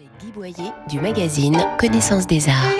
avec du magazine Connaissance des Arts.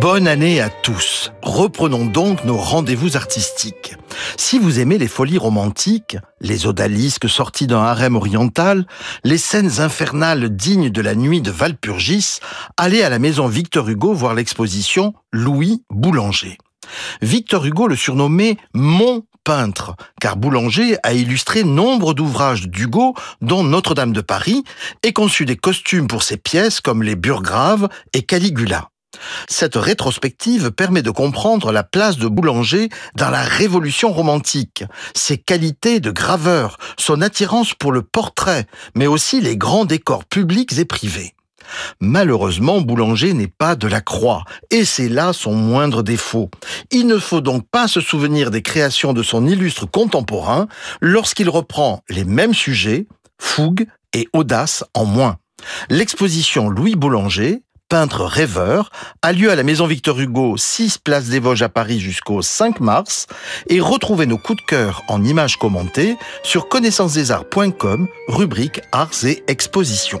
Bonne année à tous. Reprenons donc nos rendez-vous artistiques. Si vous aimez les folies romantiques, les odalisques sortis d'un harem oriental, les scènes infernales dignes de la nuit de Valpurgis, allez à la maison Victor Hugo voir l'exposition Louis Boulanger. Victor Hugo le surnommait Mon peintre, car Boulanger a illustré nombre d'ouvrages d'Hugo, dont Notre-Dame de Paris, et conçu des costumes pour ses pièces comme les Burgraves et Caligula. Cette rétrospective permet de comprendre la place de Boulanger dans la révolution romantique, ses qualités de graveur, son attirance pour le portrait, mais aussi les grands décors publics et privés. Malheureusement, Boulanger n'est pas de la croix, et c'est là son moindre défaut. Il ne faut donc pas se souvenir des créations de son illustre contemporain lorsqu'il reprend les mêmes sujets, fougue et audace en moins. L'exposition Louis Boulanger, peintre rêveur, a lieu à la Maison Victor Hugo, 6 Place des Vosges à Paris jusqu'au 5 mars, et retrouvez nos coups de cœur en images commentées sur connaissancesdesarts.com, rubrique Arts et Expositions.